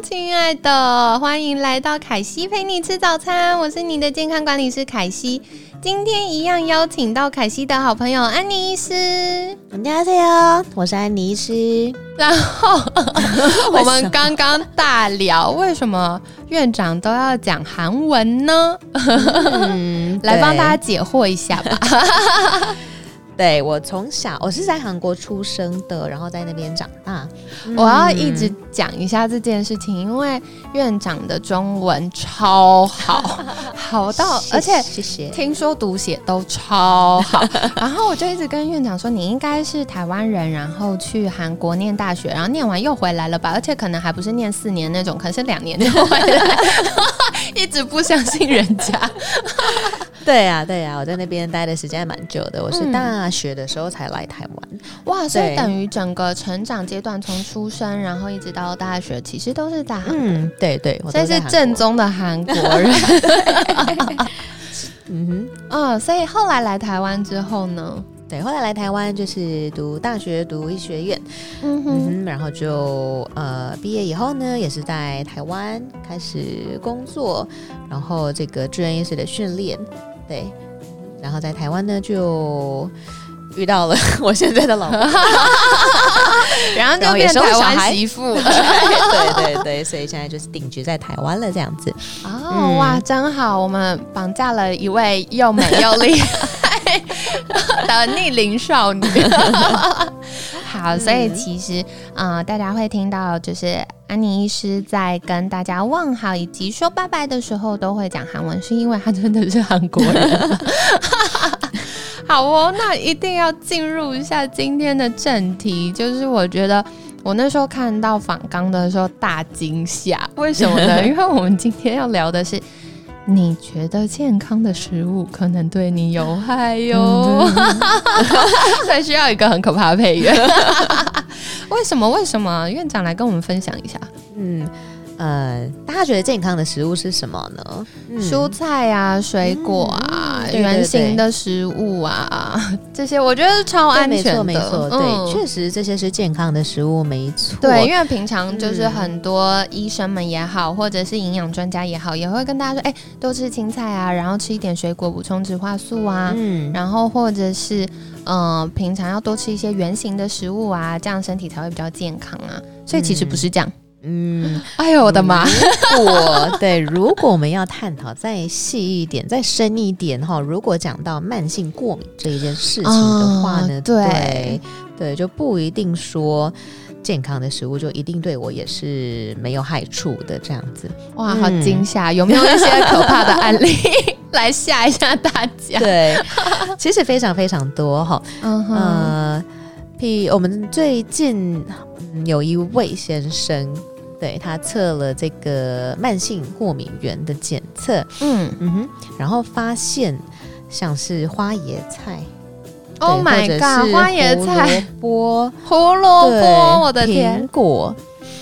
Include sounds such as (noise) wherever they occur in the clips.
亲爱的，欢迎来到凯西陪你吃早餐，我是你的健康管理师凯西。今天一样邀请到凯西的好朋友安妮斯，大家好，我是安妮斯。然后 (laughs) 我们刚刚大聊，为什么院长都要讲韩文呢？(laughs) 来帮大家解惑一下吧。(laughs) 对我从小我是在韩国出生的，然后在那边长大。我要一直讲一下这件事情，因为院长的中文超好，(laughs) 好到而且谢谢。听说读写都超好，然后我就一直跟院长说，你应该是台湾人，然后去韩国念大学，然后念完又回来了吧，而且可能还不是念四年那种，可能是两年就回来，(laughs) 一直不相信人家。(laughs) 对呀、对呀、我在那边待的时间还蛮久的。我是嗯大学的时候才来台湾。哇，所以等于整个成长阶段，从出生然后一直到大学，其实都是在韩国，嗯，对对，我所以是正。宗的韩国人。(laughs) 嗯嗯，所以后来来台湾之后呢，对。后来来台湾就是读大学，读医学院。嗯哼，嗯哼，然后就呃毕业以后呢，也是在台湾开始工作，然后这个住院医师的训练，对，然后在台湾呢就遇到了 (laughs) 我现在的老公，(laughs) 然后就变台湾媳妇 (laughs) 了。对对对，所以现在就是定居在台湾了这样子。哦，嗯哇，真好！我们绑架了一位又美又厉害的逆龄少女。好，所以其实，呃，大家会听到，就是安妮医师在跟大家问好以及说拜拜的时候，都会讲韩文，是因为她真的是韩国人。好哦，那一定要进入一下今天的正题，就是我觉得我那时候看到访纲的时候大惊吓，(laughs) 为什么呢？因为我们今天要聊的是。你觉得健康的食物可能对你有害哟，(laughs) 所以需要一个很可怕的配乐。(laughs) 为什么？为什么？院长来跟我们分享一下。嗯呃，大家觉得健康的食物是什么呢？嗯蔬菜啊、水果啊、嗯对对圆形的食物啊，这些我觉得超安全的。对没错没错，对，嗯确实这些是健康的食物，没错。对，因为平常就是嗯很多医生们也好，或者是营养专家也好，也会跟大家说，哎、多吃青菜啊，然后吃一点水果补充植化素啊，嗯，然后或者是呃，平常要多吃一些圆形的食物啊，这样身体才会比较健康啊。所以其实不是这样。嗯，哎呦我的妈！如果 (laughs) 对，如果我们要探讨再细一点、再深一点哈，如果讲到慢性过敏这一件事情的话呢，哦对对对，就不一定说健康的食物就一定对我也是没有害处的这样子。哇，嗯好惊吓！有没有一些可怕的案例 (laughs) 来吓一下大家？对，其实非常非常多哈。嗯哼，呃，譬我们最近、嗯有一位先生。对他测了这个慢性过敏源的检测，嗯。嗯哼，然后发现像是花椰菜，Oh my god，花椰菜。胡、萝卜、胡萝卜，我的天。苹，果，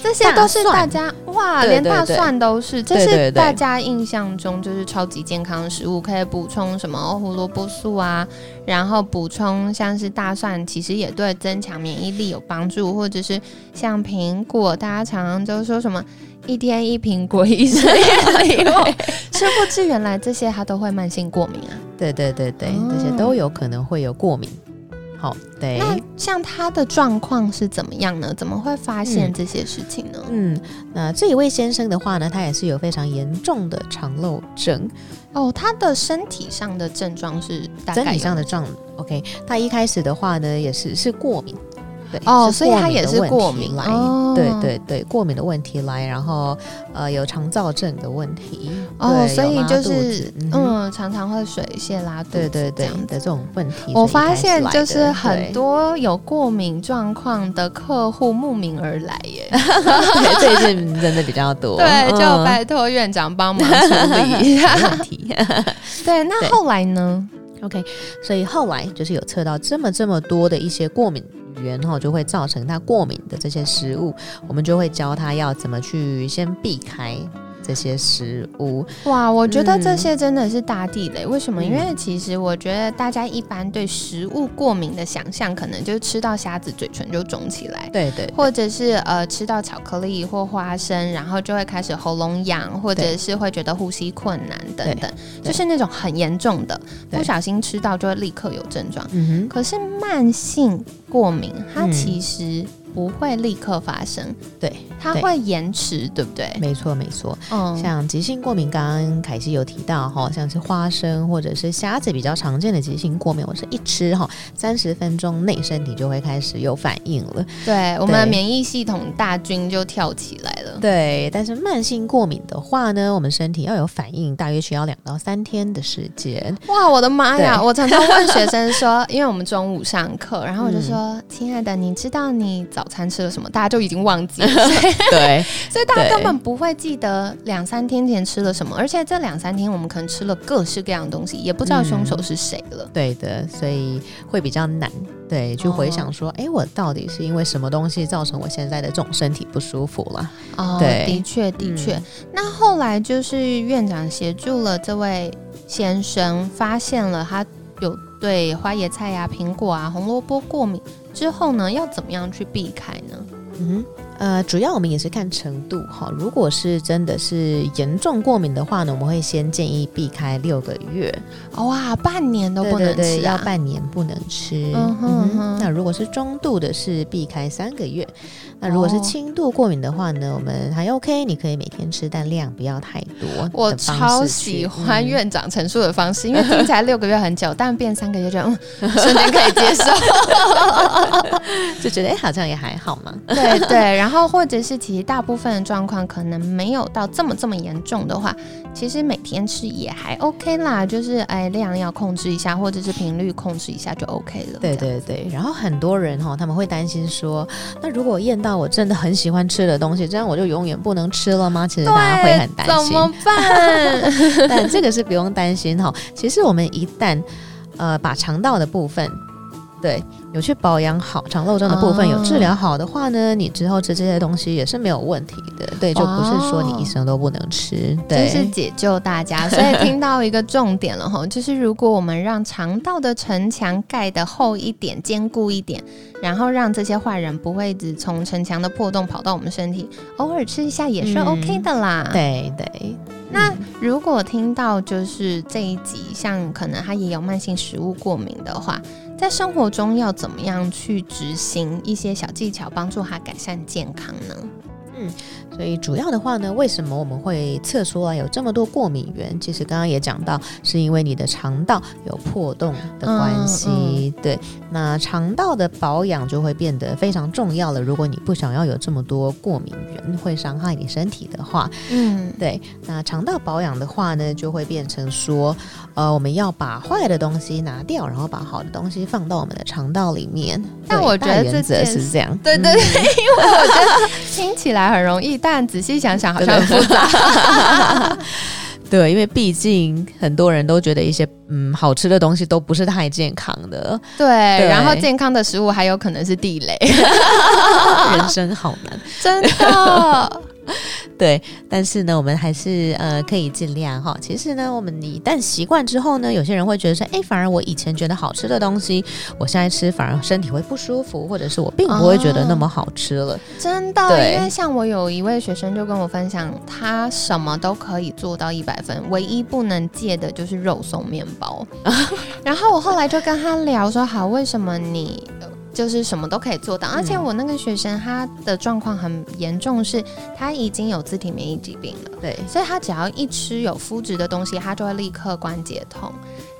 这些都是大家哇，连大蒜都是，这是大家印象中就是超级健康的食物，可以补充什么胡萝卜素啊，然后补充像是大蒜，其实也对增强免疫力有帮助，或者是像苹果，大家常常都说什么。一天一苹果，一生一礼物，(laughs) 殊不知原来这些它都会慢性过敏啊。对对对对，哦这些都有可能会有过敏。好，对，那像他的状况是怎么样呢？怎么会发现嗯这些事情呢？嗯，那这一位先生的话呢，他也是有非常严重的肠漏症，哦，他的身体上的症状是大概身体上的状，OK，他一开始的话呢，也是是过敏。对哦所以他也是过敏来，哦对对对，过敏的问题来，然后呃有肠燥症的问题，哦，对所以就是嗯嗯，常常会水泄拉肚子，对对对的这种问题，我发现就是很多有过敏状况的客户慕名而来耶，(laughs) 对最近真的比较多，(laughs) 对，就嗯拜托院长帮忙处理一下。问题。(laughs) 对，那对后来呢？OK，所以后来就是有测到这么这么多的一些过敏然后，就会造成他过敏的这些食物，我们就会教他要怎么去先避开。这些食物哇，我觉得这些真的是大地雷。为什么？因为其实我觉得大家一般对食物过敏的想象，可能就是吃到虾子嘴唇就肿起来，对对，或者是呃吃到巧克力或花生，然后就会开始喉咙痒，或者是会觉得呼吸困难等等，就是那种很严重的，不小心吃到就会立刻有症状。嗯哼，可是慢性过敏，它其实。不会立刻发生，对，它会延迟，对不对？没错，没错。嗯，像急性过敏，刚刚凯西有提到哈，像是花生或者是虾子比较常见的急性过敏，我是一吃哈，三十分钟内身体就会开始有反应了，对，我们的免疫系统大军就跳起来了。对，但是慢性过敏的话呢，我们身体要有反应，大约需要两到三天的时间。哇，我的妈呀！我常常问学生说，(laughs) 因为我们中午上课，然后我就说：“亲爱的，你知道你早。”早餐吃了什么？大家就已经忘记了。(laughs) 对，(laughs) 所以大家根本不会记得两三天前吃了什么，而且这两三天我们可能吃了各式各样的东西，也不知道凶手是谁了。对的，所以会比较难。对，去回想说，哎，我到底是因为什么东西造成我现在的这种身体不舒服了？哦，对，的确，的确。那后来就是院长协助了这位先生，发现了他有对花椰菜呀、苹果啊、红萝卜过敏。之后呢，要怎么样去避开呢？嗯。呃，主要我们也是看程度哈。如果是真的是严重过敏的话呢，我们会先建议避开六个月。哇，半年都不能吃，要半年不能吃。嗯哼。那如果是中度的，是避开三个月。那如果是轻度过敏的话呢，我们还 OK，你可以每天吃，但量不要太多。我超喜欢院长陈述的方式，因为听起来六个月很久，但变三个月就瞬间可以接受，(laughs) 就觉得哎，好像也还好嘛。对对。然 (laughs) 后，或者是其实大部分的状况可能没有到这么这么严重的话，其实每天吃也还 OK 啦，就是哎量要控制一下，或者是频率控制一下就 OK 了。对对对。然后很多人哈，他们会担心说，那如果验到我真的很喜欢吃的东西，这样我就永远不能吃了吗？其实大家会很担心。怎么办？(laughs) 但这个是不用担心哈。其实我们一旦呃把肠道的部分对。有去保养好肠漏症的部分，有治疗好的话呢，你之后吃这些东西也是没有问题的。对，就不是说你一生都不能吃。对，就是解救大家。所以听到一个重点了哈，就是如果我们让肠道的城墙盖的厚一点、坚固一点，然后让这些坏人不会只从城墙的破洞跑到我们身体，偶尔吃一下也是 OK 的啦。对对。那如果听到就是这一集，像可能他也有慢性食物过敏的话。在生活中要怎么样去执行一些小技巧，帮助他改善健康呢？嗯。所以主要的话呢，为什么我们会测出来有这么多过敏源？其实刚刚也讲到，是因为你的肠道有破洞的关系。对，那肠道的保养就会变得非常重要了。如果你不想要有这么多过敏源会伤害你身体的话，嗯，对。那肠道保养的话呢，就会变成说，呃，我们要把坏的东西拿掉，然后把好的东西放到我们的肠道里面。但我觉得这件是这样，对对对，因为我觉得听起来很容易。但仔细想想，好像很复杂。(laughs) 对，因为毕竟很多人都觉得一些嗯好吃的东西都不是太健康的。对，然后健康的食物还有可能是地雷。(laughs) 人生好难，真的。(laughs) 对，但是呢，我们还是呃可以尽量哈。其实呢，我们一旦习惯之后呢，有些人会觉得说，哎，反而我以前觉得好吃的东西，我现在吃反而身体会不舒服，或者是我并不会觉得那么好吃了。真的，因为像我有一位学生就跟我分享，他什么都可以做到一百分，唯一不能戒的就是肉松面包。(laughs) 然后我后来就跟他聊说，好，为什么你？就是什么都可以做到，而且我那个学生他的状况很严重，是他已经有自体免疫疾病了，对，所以他只要一吃有麸质的东西，他就会立刻关节痛。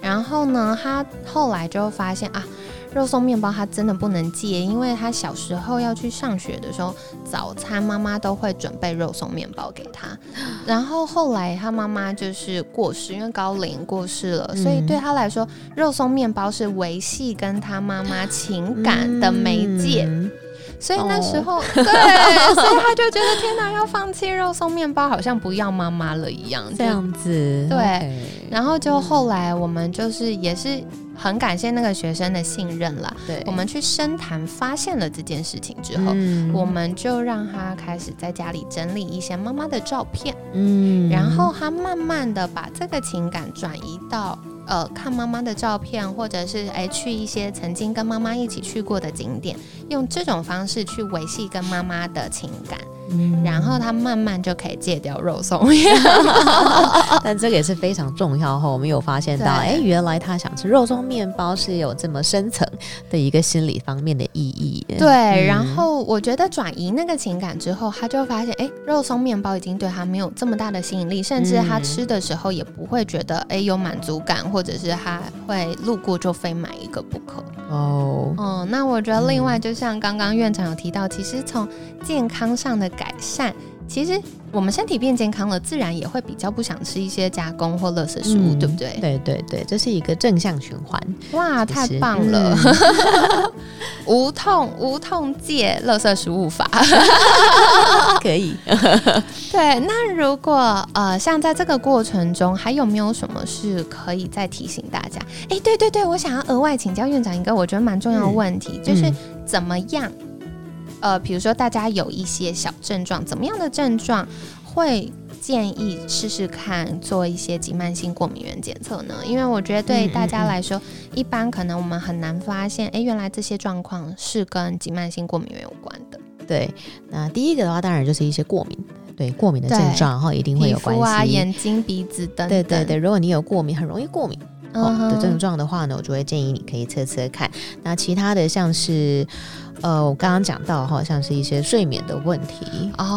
然后呢，他后来就发现啊。肉松面包他真的不能戒，因为他小时候要去上学的时候，早餐妈妈都会准备肉松面包给他。(gasps) 然后后来他妈妈就是过世，因为高龄过世了，所以对他来说，肉松面包是维系跟他妈妈情感的媒介。所以那时候，对，所以他就觉得天哪，要放弃肉松面包，好像不要妈妈了一样，这样子。对，然后就后来我们就是也是。很感谢那个学生的信任了。对，我们去深谈，发现了这件事情之后，我们就让他开始在家里整理一些妈妈的照片。嗯，然后他慢慢的把这个情感转移到呃看妈妈的照片，或者是哎去一些曾经跟妈妈一起去过的景点，用这种方式去维系跟妈妈的情感。然后他慢慢就可以戒掉肉松面，(laughs) 但这个也是非常重要哈。我们有发现到，哎，原来他想吃肉松面包是有这么深层的一个心理方面的意义。对，然后我觉得转移那个情感之后，他就发现，哎，肉松面包已经对他没有这么大的吸引力，甚至他吃的时候也不会觉得，哎，有满足感，或者是他会路过就非买一个不可。哦，哦，那我觉得另外，就像刚刚院长有提到，其实从健康上的改善，其实我们身体变健康了，自然也会比较不想吃一些加工或垃圾食物，对不对？对对对，这是一个正向循环。哇，太棒了！(laughs) 无痛无痛戒垃圾食物法，(laughs) 可以。(laughs) 对，那如果呃，像在这个过程中，还有没有什么是可以再提醒大家？哎，对对对，我想要额外请教院长一个我觉得蛮重要的问题，就是怎么样？呃，比如说大家有一些小症状，怎么样的症状会建议试试看做一些急慢性过敏原检测呢？因为我觉得对大家来说，一般可能我们很难发现，哎，原来这些状况是跟急慢性过敏原有关的。对，那第一个的话，当然就是一些过敏，对过敏的症状，然后一定会有关系啊，眼睛、鼻子等。对对对，如果你有过敏，很容易过敏的症状的话呢，我就会建议你可以测测看。那其他的像是。呃，我刚刚讲到，哈像是一些睡眠的问题，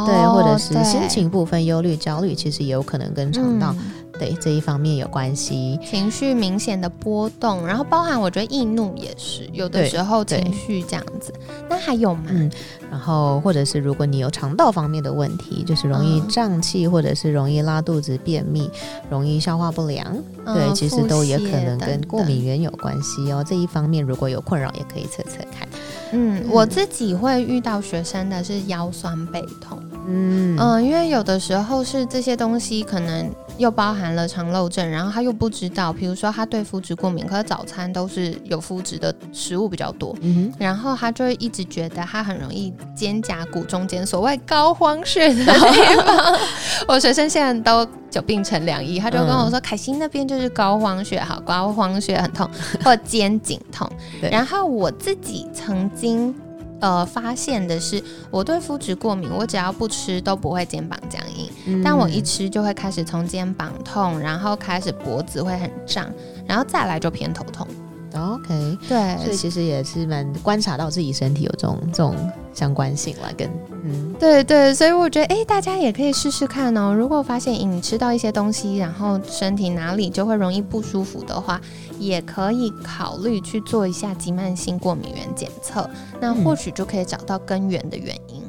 对，或者是心情部分忧虑、焦虑，其实也有可能跟肠道对这一方面有关系。情绪明显的波动，然后包含我觉得易怒也是有的时候情绪这样子。那还有吗？嗯，然后或者是如果你有肠道方面的问题，就是容易胀气，或者是容易拉肚子、便秘，容易消化不良，对，其实都也可能跟过敏源有关系哦。这一方面如果有困扰，也可以测测看。嗯，我自己会遇到学生的是腰酸背痛，嗯。嗯，因为有的时候是这些东西可能又包含了肠漏症，然后他又不知道，比如说他对麸质过敏，可是早餐都是有麸质的食物比较多，嗯然后他就会一直觉得他很容易肩胛骨中间所谓高荒穴的地方，(laughs) 我学生现在都久病成良医，他就跟我说凯欣那边就是高荒穴，好高荒穴很痛，或肩颈痛，(laughs) 然后我自己曾。经呃发现的是，我对肤质过敏，我只要不吃都不会肩膀僵硬，但我一吃就会开始从肩膀痛，然后开始脖子会很胀，然后再来就偏头痛。OK，对，所以其实也是蛮观察到自己身体有这种这种相关性了，跟嗯，对对，所以我觉得哎，大家也可以试试看哦。如果发现你吃到一些东西，然后身体哪里就会容易不舒服的话，也可以考虑去做一下急慢性过敏原检测，那或许就可以找到根源的原因。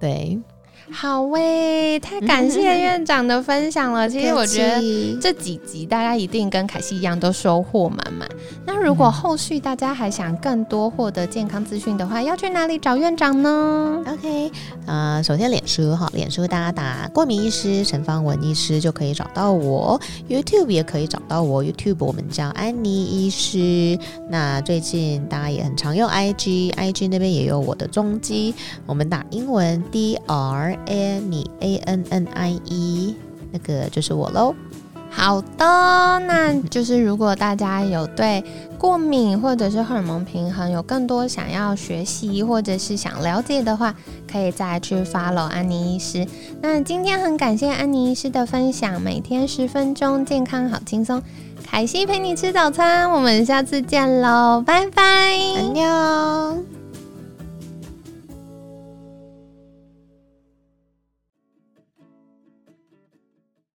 对。好喂，太感谢院长的分享了。(laughs) 其实我觉得这几集大家一定跟凯西一样都收获满满。那如果后续大家还想更多获得健康资讯的话，要去哪里找院长呢？OK，呃，首先脸书哈，脸书大家打过敏医师陈芳文医师就可以找到我。YouTube 也可以找到我，YouTube 我们叫安妮医师。那最近大家也很常用 IG，IG 那边也有我的踪迹。我们打英文 DR。Annie A N N I E，那个就是我喽。好的，那就是如果大家有对过敏或者是荷尔蒙平衡有更多想要学习或者是想了解的话，可以再去 follow 安妮医师。那今天很感谢安妮医师的分享，每天十分钟，健康好轻松。凯西陪你吃早餐，我们下次见喽，拜拜，安妞。